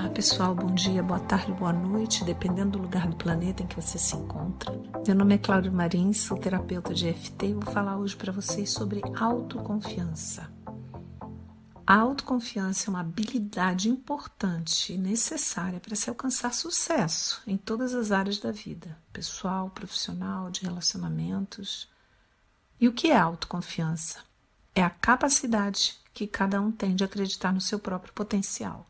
Olá pessoal, bom dia, boa tarde, boa noite, dependendo do lugar do planeta em que você se encontra. Meu nome é Cláudio Marins, sou terapeuta de EFT e vou falar hoje para vocês sobre autoconfiança. A autoconfiança é uma habilidade importante e necessária para se alcançar sucesso em todas as áreas da vida, pessoal, profissional, de relacionamentos. E o que é autoconfiança? É a capacidade que cada um tem de acreditar no seu próprio potencial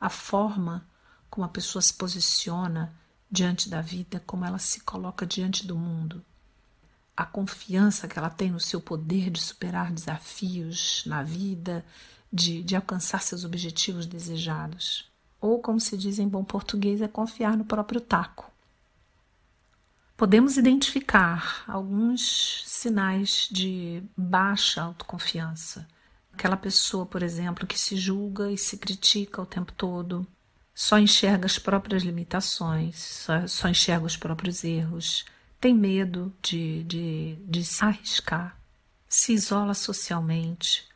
a forma como a pessoa se posiciona diante da vida, como ela se coloca diante do mundo, a confiança que ela tem no seu poder de superar desafios na vida, de, de alcançar seus objetivos desejados. Ou, como se diz em bom português, é confiar no próprio taco. Podemos identificar alguns sinais de baixa autoconfiança Aquela pessoa, por exemplo, que se julga e se critica o tempo todo, só enxerga as próprias limitações, só, só enxerga os próprios erros, tem medo de, de, de se arriscar, se isola socialmente,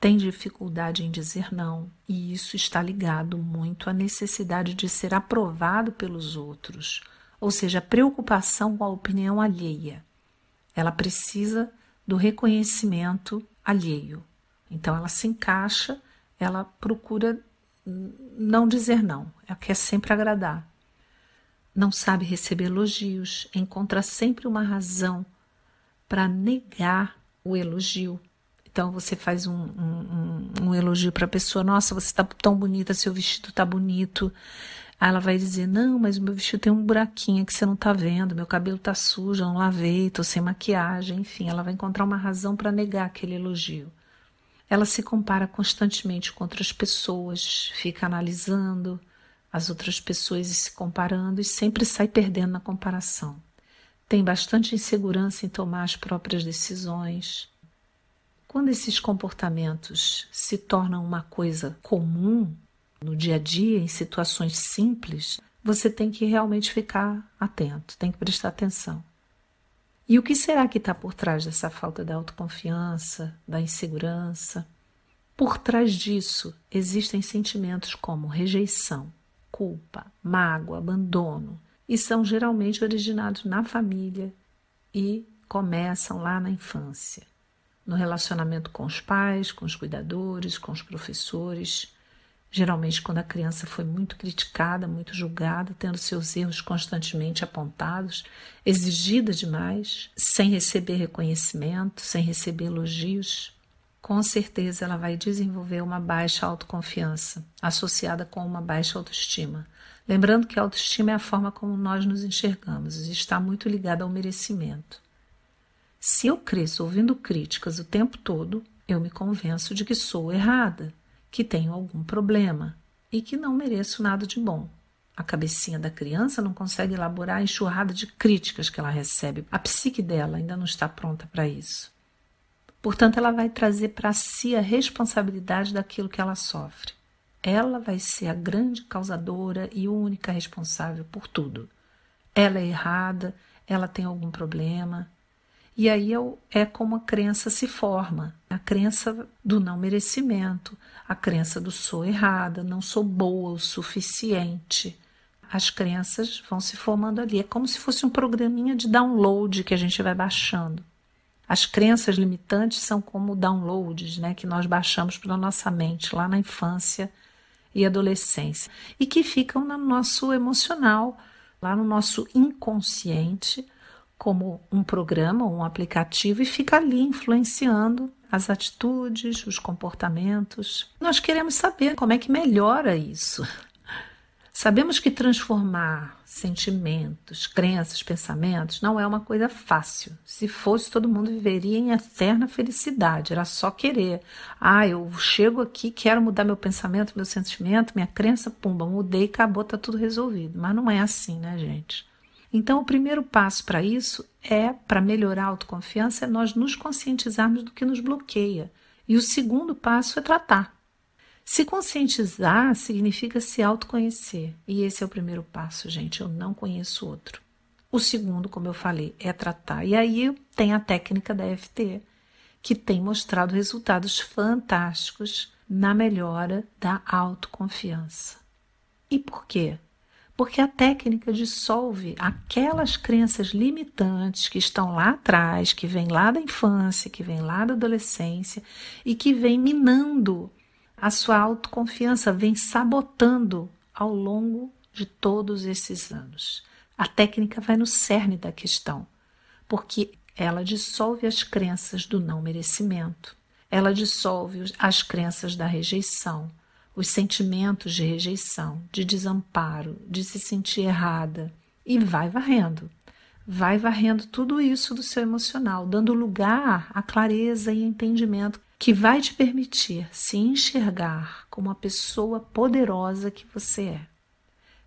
tem dificuldade em dizer não, e isso está ligado muito à necessidade de ser aprovado pelos outros, ou seja, preocupação com a opinião alheia. Ela precisa do reconhecimento alheio. Então ela se encaixa, ela procura não dizer não, ela quer sempre agradar. Não sabe receber elogios, encontra sempre uma razão para negar o elogio. Então você faz um, um, um, um elogio para a pessoa: Nossa, você está tão bonita, seu vestido está bonito. Aí ela vai dizer: Não, mas o meu vestido tem um buraquinho que você não está vendo, meu cabelo está sujo, eu não lavei, estou sem maquiagem. Enfim, ela vai encontrar uma razão para negar aquele elogio. Ela se compara constantemente com outras pessoas, fica analisando as outras pessoas e se comparando e sempre sai perdendo na comparação. Tem bastante insegurança em tomar as próprias decisões. Quando esses comportamentos se tornam uma coisa comum no dia a dia, em situações simples, você tem que realmente ficar atento, tem que prestar atenção. E o que será que está por trás dessa falta de autoconfiança, da insegurança? Por trás disso existem sentimentos como rejeição, culpa, mágoa, abandono, e são geralmente originados na família e começam lá na infância, no relacionamento com os pais, com os cuidadores, com os professores Geralmente, quando a criança foi muito criticada, muito julgada, tendo seus erros constantemente apontados, exigida demais, sem receber reconhecimento, sem receber elogios, com certeza ela vai desenvolver uma baixa autoconfiança, associada com uma baixa autoestima. Lembrando que a autoestima é a forma como nós nos enxergamos e está muito ligada ao merecimento. Se eu cresço ouvindo críticas o tempo todo, eu me convenço de que sou errada, que tenho algum problema e que não mereço nada de bom. A cabecinha da criança não consegue elaborar a enxurrada de críticas que ela recebe. A psique dela ainda não está pronta para isso. Portanto, ela vai trazer para si a responsabilidade daquilo que ela sofre. Ela vai ser a grande causadora e única responsável por tudo. Ela é errada, ela tem algum problema, e aí é como a crença se forma: a crença do não merecimento, a crença do sou errada, não sou boa o suficiente. As crenças vão se formando ali. É como se fosse um programinha de download que a gente vai baixando. As crenças limitantes são como downloads né, que nós baixamos para nossa mente lá na infância e adolescência e que ficam no nosso emocional, lá no nosso inconsciente como um programa, um aplicativo e fica ali influenciando as atitudes, os comportamentos. Nós queremos saber como é que melhora isso. Sabemos que transformar sentimentos, crenças, pensamentos não é uma coisa fácil. Se fosse, todo mundo viveria em eterna felicidade, era só querer. Ah, eu chego aqui, quero mudar meu pensamento, meu sentimento, minha crença, pumba, mudei, acabou, tá tudo resolvido. Mas não é assim, né, gente? Então, o primeiro passo para isso é, para melhorar a autoconfiança, é nós nos conscientizarmos do que nos bloqueia. E o segundo passo é tratar. Se conscientizar significa se autoconhecer. E esse é o primeiro passo, gente. Eu não conheço outro. O segundo, como eu falei, é tratar. E aí tem a técnica da FT, que tem mostrado resultados fantásticos na melhora da autoconfiança. E por quê? Porque a técnica dissolve aquelas crenças limitantes que estão lá atrás, que vêm lá da infância, que vêm lá da adolescência e que vêm minando a sua autoconfiança, vem sabotando ao longo de todos esses anos. A técnica vai no cerne da questão, porque ela dissolve as crenças do não merecimento, ela dissolve as crenças da rejeição, os sentimentos de rejeição, de desamparo, de se sentir errada e vai varrendo. Vai varrendo tudo isso do seu emocional, dando lugar à clareza e entendimento que vai te permitir se enxergar como a pessoa poderosa que você é.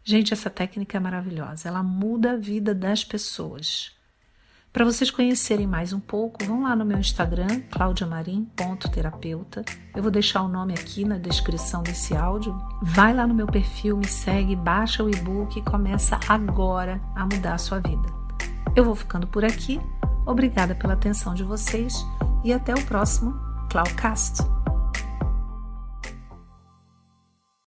Gente, essa técnica é maravilhosa, ela muda a vida das pessoas. Para vocês conhecerem mais um pouco, vão lá no meu Instagram, claudiamarim.terapeuta. Eu vou deixar o nome aqui na descrição desse áudio. Vai lá no meu perfil, me segue, baixa o e-book e começa agora a mudar a sua vida. Eu vou ficando por aqui. Obrigada pela atenção de vocês e até o próximo Cloudcast.